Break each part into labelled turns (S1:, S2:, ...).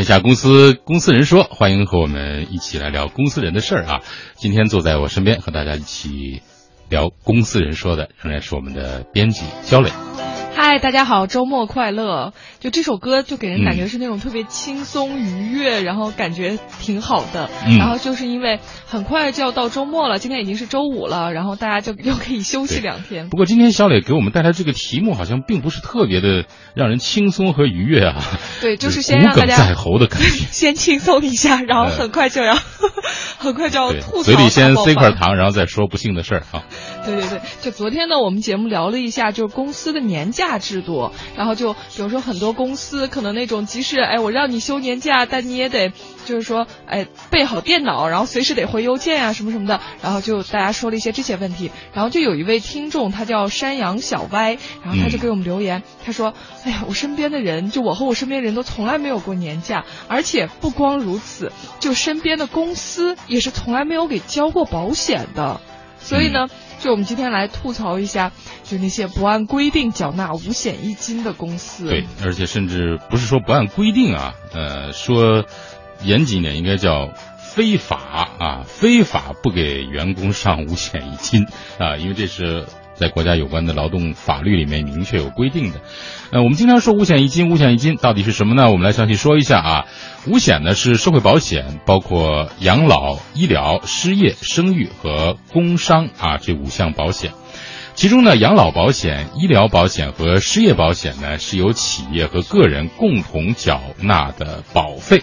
S1: 天下公司公司人说，欢迎和我们一起来聊公司人的事儿啊！今天坐在我身边和大家一起聊公司人说的，仍然是我们的编辑焦磊。
S2: 嗨，大家好，周末快乐！就这首歌，就给人感觉是那种特别轻松愉悦，然后感觉挺好的。然后就是因为很快就要到周末了，今天已经是周五了，然后大家就 又可以休息两天。
S1: 不过今天小磊给我们带来这个题目，好像并不是特别的让人轻松和愉悦啊。
S2: 对，就是先让大家
S1: 在喉的感觉，
S2: 先轻松一下，然后很快就要，很快就要吐槽。
S1: 嘴里先塞块糖，然后再说不幸的事儿啊。
S2: 对对对，就昨天呢，我们节目聊了一下，就是公司的年假制度，然后就比如说很多公司可能那种，即使哎我让你休年假，但你也得就是说哎备好电脑，然后随时得回邮件啊什么什么的，然后就大家说了一些这些问题，然后就有一位听众，他叫山羊小歪，然后他就给我们留言，他说，哎呀，我身边的人，就我和我身边人都从来没有过年假，而且不光如此，就身边的公司也是从来没有给交过保险的，所以呢。就我们今天来吐槽一下，就那些不按规定缴纳五险一金的公司。
S1: 对，而且甚至不是说不按规定啊，呃，说严谨一点应该叫非法啊，非法不给员工上五险一金啊，因为这是。在国家有关的劳动法律里面明确有规定的，呃，我们经常说五险一金，五险一金到底是什么呢？我们来详细说一下啊。五险呢是社会保险，包括养老、医疗、失业、生育和工伤啊这五项保险。其中呢，养老保险、医疗保险和失业保险呢是由企业和个人共同缴纳的保费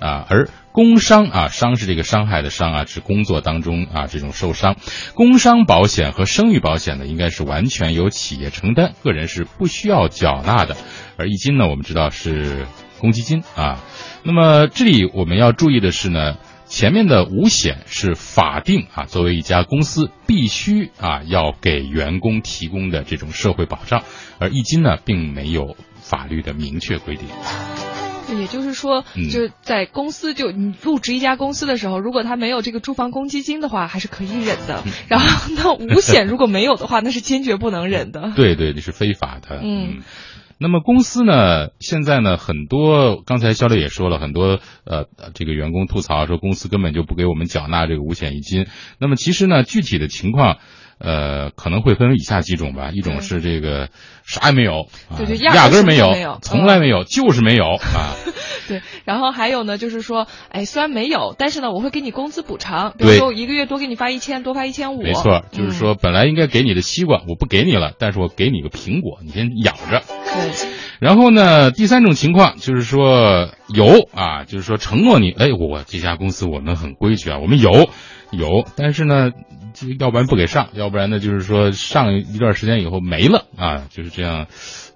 S1: 啊，而工伤啊，伤是这个伤害的伤啊，是工作当中啊这种受伤。工伤保险和生育保险呢，应该是完全由企业承担，个人是不需要缴纳的。而一金呢，我们知道是公积金啊。那么这里我们要注意的是呢，前面的五险是法定啊，作为一家公司必须啊要给员工提供的这种社会保障，而一金呢并没有法律的明确规定。
S2: 也就是说，就是在公司就你入职一家公司的时候，如果他没有这个住房公积金的话，还是可以忍的。然后那五险如果没有的话，那是坚决不能忍的。
S1: 对对，这是非法的。嗯，那么公司呢，现在呢，很多刚才肖磊也说了很多，呃，这个员工吐槽说公司根本就不给我们缴纳这个五险一金。那么其实呢，具体的情况。呃，可能会分为以下几种吧，一种是这个啥也没有，
S2: 对对，
S1: 压根儿
S2: 没
S1: 有，从来没有，就是没有 啊。
S2: 对，然后还有呢，就是说，哎，虽然没有，但是呢，我会给你工资补偿，比如说我一个月多给你发一千，多发一千五。
S1: 没错，就是说本来应该给你的西瓜，我不给你了，但是我给你个苹果，你先养着。
S2: 对。
S1: 然后呢，第三种情况就是说有啊，就是说承诺你，哎，我这家公司我们很规矩啊，我们有。有，但是呢，要不然不给上，要不然呢，就是说上一段时间以后没了啊，就是这样。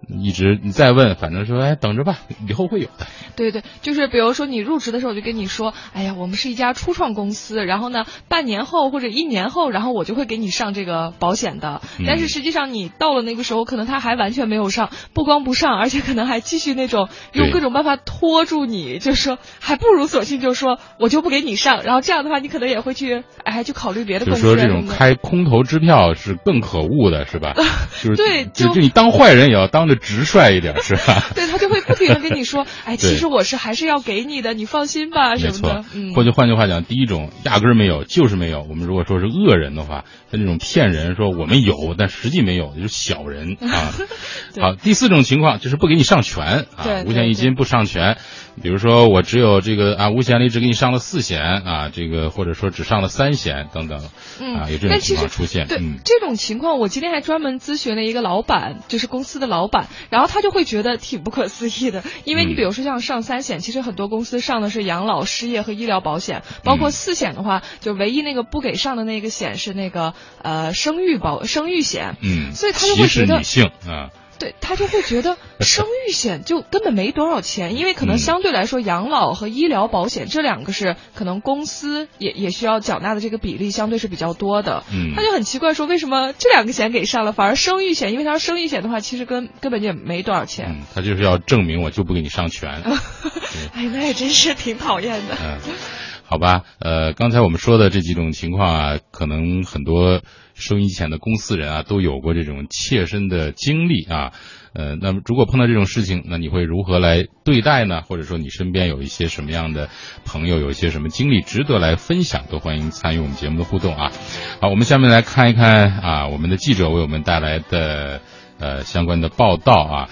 S1: 一直你再问，反正说哎，等着吧，以后会有的。
S2: 对对，就是比如说你入职的时候，我就跟你说，哎呀，我们是一家初创公司，然后呢，半年后或者一年后，然后我就会给你上这个保险的。但是实际上你到了那个时候，可能他还完全没有上，不光不上，而且可能还继续那种用各种办法拖住你，就是说还不如索性就说我就不给你上，然后这样的话你可能也会去哎去考虑别的公司。
S1: 就说这种开空头支票是更可恶的，是吧？就是
S2: 对，
S1: 就就你当坏人也要当着。直率一点是吧？
S2: 对他就会不停的跟你说，哎，其实我是还是要给你的，你放心吧，什么的。
S1: 嗯，或者换句话讲，第一种压根儿没有，就是没有。我们如果说是恶人的话，他那种骗人说我们有，但实际没有，就是小人 啊。好，第四种情况就是不给你上全啊，五险一金不上全。比如说我只有这个啊五险里只给你上了四险啊，这个或者说只上了三险等等啊，有这种情况出现。
S2: 对这种情况，我今天还专门咨询了一个老板，就是公司的老板。然后他就会觉得挺不可思议的，因为你比如说像上三险，其实很多公司上的是养老、失业和医疗保险，包括四险的话，就唯一那个不给上的那个险是那个呃生育保生育险，
S1: 嗯，
S2: 所以他就会觉得
S1: 女性啊。
S2: 对他就会觉得 生育险就根本没多少钱，因为可能相对来说养老和医疗保险这两个是可能公司也也需要缴纳的这个比例相对是比较多的。
S1: 嗯，
S2: 他就很奇怪说为什么这两个险给上了，反而生育险，因为他说生育险的话其实根根本就没多少钱。
S1: 嗯，他就是要证明我就不给你上全。
S2: 哎，那也真是挺讨厌的。
S1: 嗯。好吧，呃，刚才我们说的这几种情况啊，可能很多收音机前的公司人啊都有过这种切身的经历啊。呃，那么如果碰到这种事情，那你会如何来对待呢？或者说你身边有一些什么样的朋友，有一些什么经历值得来分享，都欢迎参与我们节目的互动啊。好，我们下面来看一看啊，我们的记者为我们带来的呃相关的报道啊。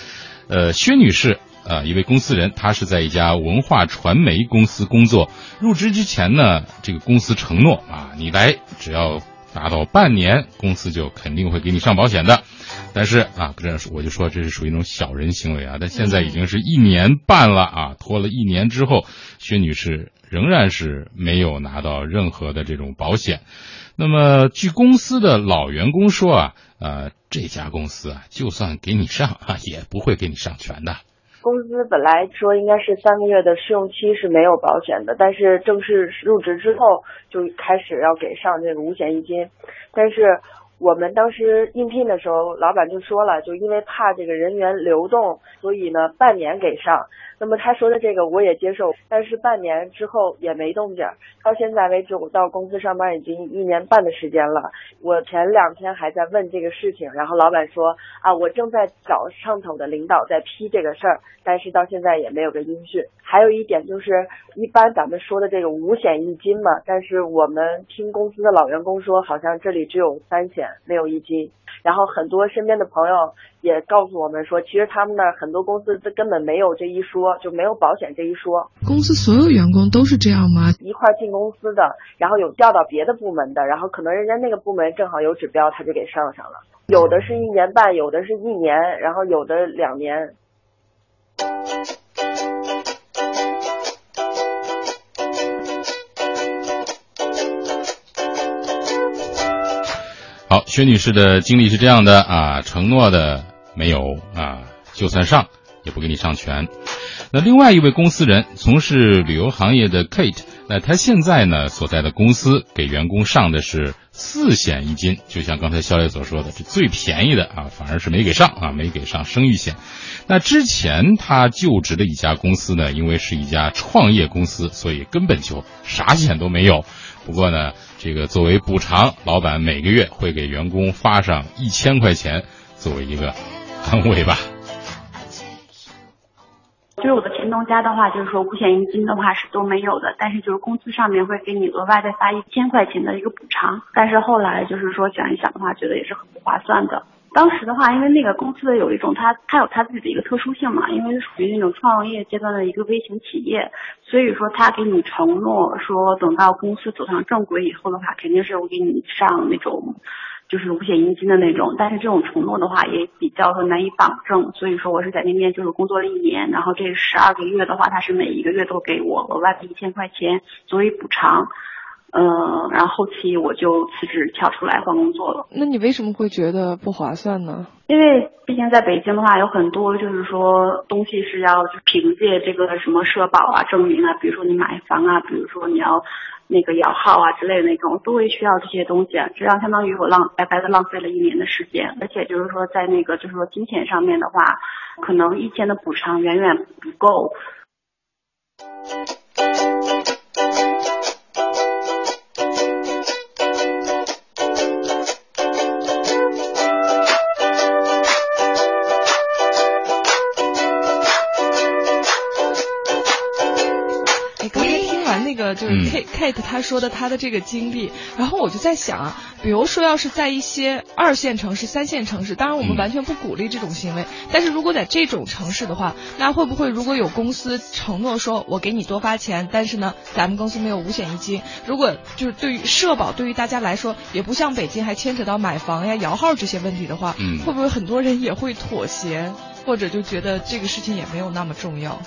S1: 呃，薛女士。呃，一位公司人，他是在一家文化传媒公司工作。入职之前呢，这个公司承诺啊，你来只要达到半年，公司就肯定会给你上保险的。但是啊，不这我就说这是属于一种小人行为啊。但现在已经是一年半了啊，拖了一年之后，薛女士仍然是没有拿到任何的这种保险。那么，据公司的老员工说啊，呃，这家公司啊，就算给你上啊，也不会给你上全的。
S3: 公司本来说应该是三个月的试用期是没有保险的，但是正式入职之后就开始要给上这个五险一金，但是我们当时应聘的时候，老板就说了，就因为怕这个人员流动，所以呢半年给上。那么他说的这个我也接受，但是半年之后也没动静。到现在为止，我到公司上班已经一年半的时间了。我前两天还在问这个事情，然后老板说啊，我正在找上头的领导在批这个事儿，但是到现在也没有个音讯。还有一点就是，一般咱们说的这个五险一金嘛，但是我们听公司的老员工说，好像这里只有三险没有一金。然后很多身边的朋友也告诉我们说，其实他们那儿很多公司根本没有这一说，就没有保险这一说。
S2: 公司所有员工都是这样吗？
S3: 一块进公司的，然后有调到别的部门的，然后可能人家那个部门正好有指标，他就给上上了。有的是一年半，有的是一年，然后有的两年。
S1: 好，薛女士的经历是这样的啊，承诺的没有啊，就算上也不给你上全。那另外一位公司人从事旅游行业的 Kate，那他现在呢所在的公司给员工上的是四险一金，就像刚才肖磊所说的，是最便宜的啊，反而是没给上啊，没给上生育险。那之前他就职的一家公司呢，因为是一家创业公司，所以根本就啥险都没有。不过呢，这个作为补偿，老板每个月会给员工发上一千块钱，作为一个安慰吧。
S4: 就是我的前东家的话，就是说五险一金的话是都没有的，但是就是工资上面会给你额外再发一千块钱的一个补偿。但是后来就是说想一想的话，觉得也是很不划算的。当时的话，因为那个公司的有一种，它它有它自己的一个特殊性嘛，因为是属于那种创业阶段的一个微型企业，所以说他给你承诺说，等到公司走上正轨以后的话，肯定是我给你上那种，就是五险一金的那种。但是这种承诺的话，也比较说难以保证，所以说我是在那边就是工作了一年，然后这十二个月的话，他是每一个月都给我额外的一千块钱作为补偿。嗯，然后后期我就辞职跳出来换工作了。
S2: 那你为什么会觉得不划算呢？
S4: 因为毕竟在北京的话，有很多就是说东西是要就凭借这个什么社保啊、证明啊，比如说你买房啊，比如说你要那个摇号啊之类的那种，都会需要这些东西。这样相当于我浪白白的浪费了一年的时间，而且就是说在那个就是说金钱上面的话，可能一千的补偿远远不够。
S2: 就是 Kate Kate 他说的他的这个经历，然后我就在想啊，比如说要是在一些二线城市、三线城市，当然我们完全不鼓励这种行为，但是如果在这种城市的话，那会不会如果有公司承诺说我给你多发钱，但是呢，咱们公司没有五险一金，如果就是对于社保对于大家来说也不像北京还牵扯到买房呀、摇号这些问题的话，
S1: 嗯，
S2: 会不会很多人也会妥协，或者就觉得这个事情也没有那么重要？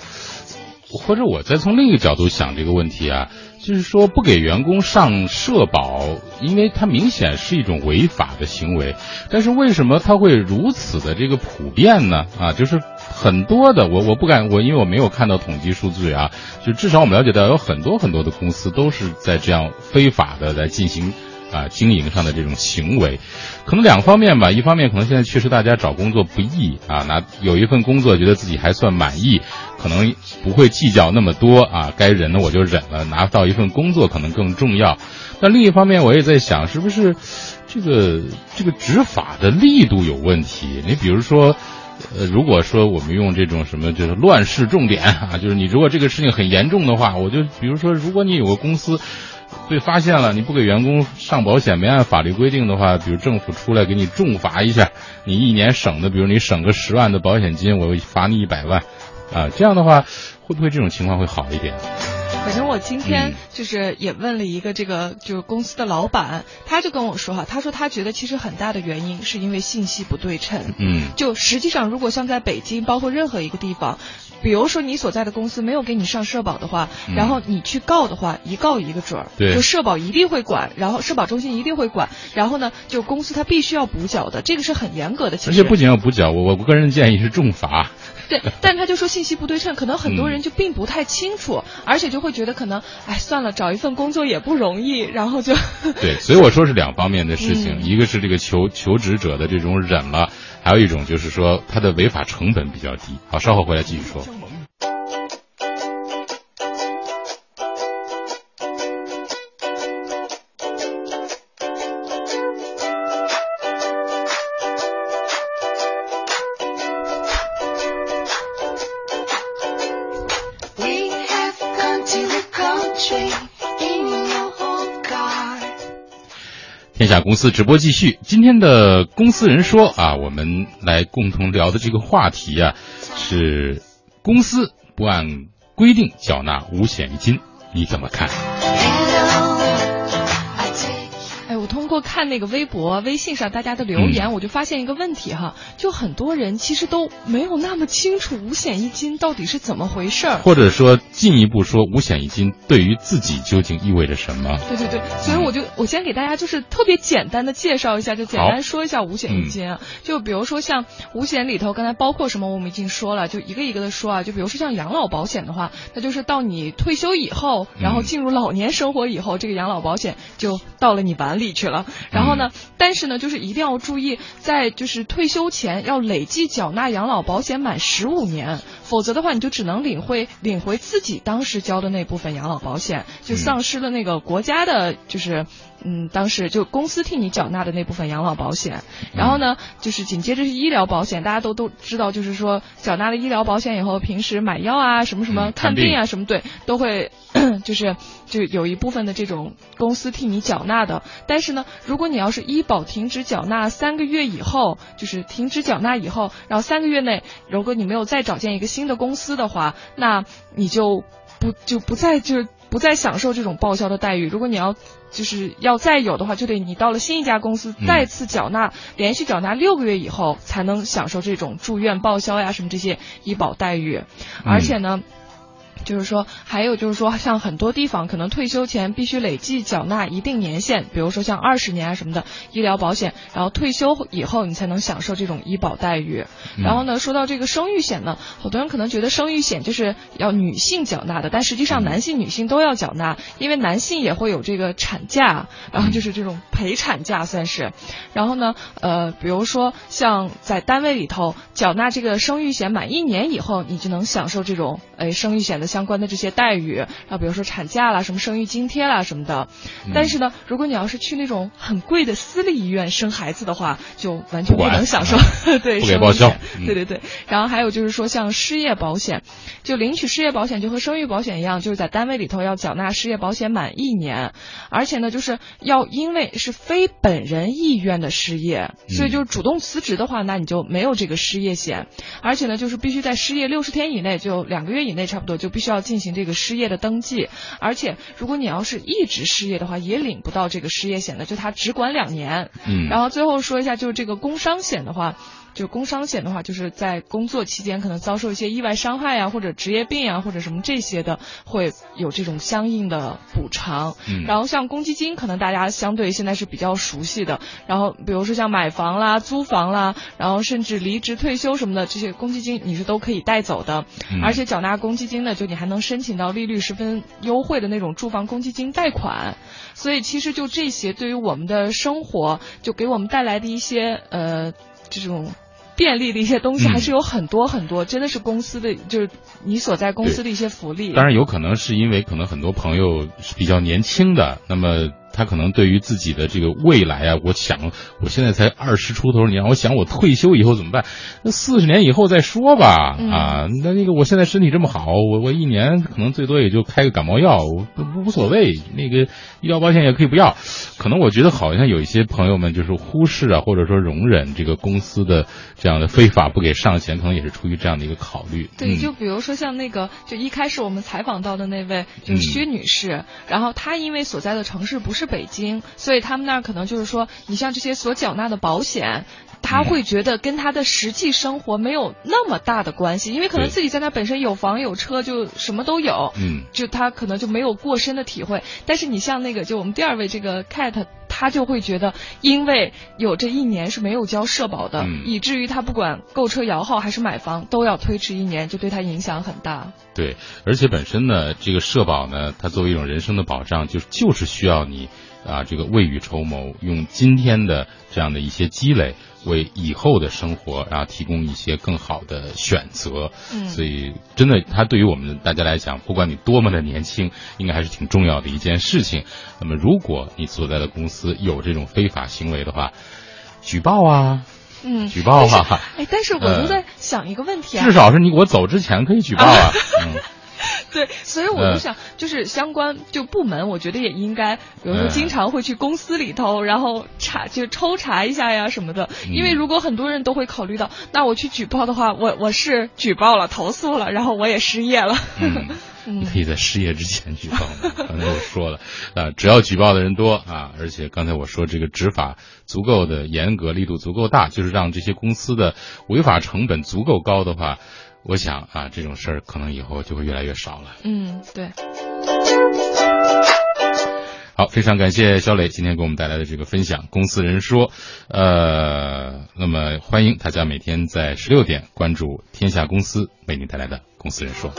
S1: 或者我再从另一个角度想这个问题啊，就是说不给员工上社保，因为它明显是一种违法的行为。但是为什么它会如此的这个普遍呢？啊，就是很多的，我我不敢我，因为我没有看到统计数据啊，就至少我们了解到有很多很多的公司都是在这样非法的来进行。啊，经营上的这种行为，可能两方面吧。一方面，可能现在确实大家找工作不易啊，拿有一份工作觉得自己还算满意，可能不会计较那么多啊，该忍的我就忍了，拿到一份工作可能更重要。但另一方面，我也在想，是不是这个这个执法的力度有问题？你比如说。呃，如果说我们用这种什么就是乱世重点啊，就是你如果这个事情很严重的话，我就比如说，如果你有个公司被发现了，你不给员工上保险，没按法律规定的话，比如政府出来给你重罚一下，你一年省的，比如你省个十万的保险金，我罚你一百万，啊，这样的话会不会这种情况会好一点？
S2: 反正我今天就是也问了一个这个就是公司的老板，他就跟我说哈，他说他觉得其实很大的原因是因为信息不对称。
S1: 嗯，
S2: 就实际上如果像在北京，包括任何一个地方，比如说你所在的公司没有给你上社保的话，然后你去告的话，一告一个准儿。
S1: 对。
S2: 就社保一定会管，然后社保中心一定会管，然后呢，就公司他必须要补缴的，这个是很严格的。
S1: 而且不仅要补缴，我我个人建议是重罚。
S2: 对，但他就说信息不对称，可能很多人就并不太清楚，而且就会觉得可能，哎，算了，找一份工作也不容易，然后就
S1: 对，所以我说是两方面的事情，一个是这个求求职者的这种忍了，还有一种就是说他的违法成本比较低。好，稍后回来继续说。天下公司直播继续，今天的公司人说啊，我们来共同聊的这个话题啊，是公司不按规定缴纳五险一金，你怎么看？
S2: 通过看那个微博、微信上大家的留言，我就发现一个问题哈，就很多人其实都没有那么清楚五险一金到底是怎么回事儿，
S1: 或者说进一步说，五险一金对于自己究竟意味着什么？
S2: 对对对，所以我就我先给大家就是特别简单的介绍一下，就简单说一下五险一金啊。就比如说像五险里头，刚才包括什么，我们已经说了，就一个一个的说啊。就比如说像养老保险的话，那就是到你退休以后，然后进入老年生活以后，这个养老保险就到了你碗里去了。然后呢？但是呢，就是一定要注意，在就是退休前要累计缴纳养老保险满十五年，否则的话，你就只能领会领回自己当时交的那部分养老保险，就丧失了那个国家的，就是嗯，当时就公司替你缴纳的那部分养老保险。然后呢，就是紧接着是医疗保险，大家都都知道，就是说缴纳了医疗保险以后，平时买药啊，什么什么看病啊，什么对，都会 就是就有一部分的这种公司替你缴纳的。但是呢。如果你要是医保停止缴纳三个月以后，就是停止缴纳以后，然后三个月内，如果你没有再找见一个新的公司的话，那你就不就不再就是不再享受这种报销的待遇。如果你要就是要再有的话，就得你到了新一家公司再次缴纳，连续缴纳六个月以后，才能享受这种住院报销呀什么这些医保待遇。而且呢。就是说，还有就是说，像很多地方可能退休前必须累计缴纳一定年限，比如说像二十年啊什么的医疗保险，然后退休以后你才能享受这种医保待遇。然后呢，说到这个生育险呢，好多人可能觉得生育险就是要女性缴纳的，但实际上男性、女性都要缴纳，因为男性也会有这个产假，然后就是这种陪产假算是。然后呢，呃，比如说像在单位里头缴纳这个生育险满一年以后，你就能享受这种诶生育险的。相关的这些待遇，然后比如说产假啦、什么生育津贴啦什么的，但是呢，如果你要是去那种很贵的私立医院生孩子的话，就完全不能享受。对，
S1: 不给报销。
S2: 对对对。然后还有就是说，像失业保险，就领取失业保险就和生育保险一样，就是在单位里头要缴纳失业保险满一年，而且呢，就是要因为是非本人意愿的失业，所以就是主动辞职的话，那你就没有这个失业险，而且呢，就是必须在失业六十天以内，就两个月以内，差不多就必须。需要进行这个失业的登记，而且如果你要是一直失业的话，也领不到这个失业险的，就它只管两年。
S1: 嗯，
S2: 然后最后说一下，就是这个工伤险的话。就工伤险的话，就是在工作期间可能遭受一些意外伤害呀，或者职业病啊，或者什么这些的，会有这种相应的补偿。
S1: 嗯，
S2: 然后像公积金，可能大家相对现在是比较熟悉的。然后比如说像买房啦、租房啦，然后甚至离职退休什么的，这些公积金你是都可以带走的。而且缴纳公积金呢，就你还能申请到利率十分优惠的那种住房公积金贷款。所以其实就这些，对于我们的生活，就给我们带来的一些呃这种。便利的一些东西
S1: 嗯
S2: 还是有很多很多，真的是公司的就是你所在公司的一些福利。
S1: 当然有可能是因为可能很多朋友是比较年轻的，那么他可能对于自己的这个未来啊，我想我现在才二十出头，你让我想我退休以后怎么办？那四十年以后再说吧。
S2: 嗯
S1: 啊，那那个我现在身体这么好，我我一年可能最多也就开个感冒药，我无无所谓。那个医疗保险也可以不要。可能我觉得好像有一些朋友们就是忽视啊，或者说容忍这个公司的这样的非法不给上钱，可能也是出于这样的一个考虑。
S2: 对，
S1: 嗯
S2: 就比如说像那个，就一开始我们采访到的那位就是
S1: 嗯
S2: 薛女士，然后她因为所在的城市不是北京，所以他们那儿可能就是说，你像这些所缴纳的保险。她
S1: 嗯
S2: 会觉得跟他的实际生活没有那么大的关系，因为可能自己在那本身有房有车，就什么都有，
S1: 嗯
S2: 就他可能就没有过深的体会。但是你像那个，就我们第二位这个 Cat，她就会觉得，因为有这一年是没有交社保的，
S1: 嗯
S2: 以至于他不管购车摇号还是买房都要推迟一年，就对他影响很大。
S1: 对，而且本身呢，这个社保呢，它作为一种人生的保障，就是就是需要你啊，这个未雨绸缪，用今天的这样的一些积累，为以后的生活啊提供一些更好的选择。
S2: 嗯
S1: 所以真的，它对于我们大家来讲，不管你多么的年轻，应该还是挺重要的一件事情。那么，如果你所在的公司有这种非法行为的话，举报啊，
S2: 嗯，
S1: 举报啊。
S2: 哎，但是我
S1: 呃
S2: 就在想一个问题啊，
S1: 至少是你我走之前可以举报啊。嗯。
S2: 对，所以我
S1: 呃
S2: 就想，就是相关就部门，我觉得也应该，比如说
S1: 嗯
S2: 经常会去公司里头，然后查就抽查一下呀什么的。因为
S1: 嗯
S2: 如果很多人都会考虑到，那我去举报的话，我我是举报了、投诉了，然后我也失业了。
S1: 嗯，
S2: 嗯
S1: 你可以在失业之前举报嘛。刚才我说了，啊，只要举报的人多啊，而且刚才我说这个执法足够的严格，力度足够大，就是让这些公司的违法成本足够高的话，我想啊，这种事儿可能以后就会越来越少了。
S2: 嗯，对。
S1: 好，非常感谢肖磊今天给我们带来的这个分享，《公司人说》。呃，那么欢迎大家每天在十六点关注天下公司为您带来的《公司人说》。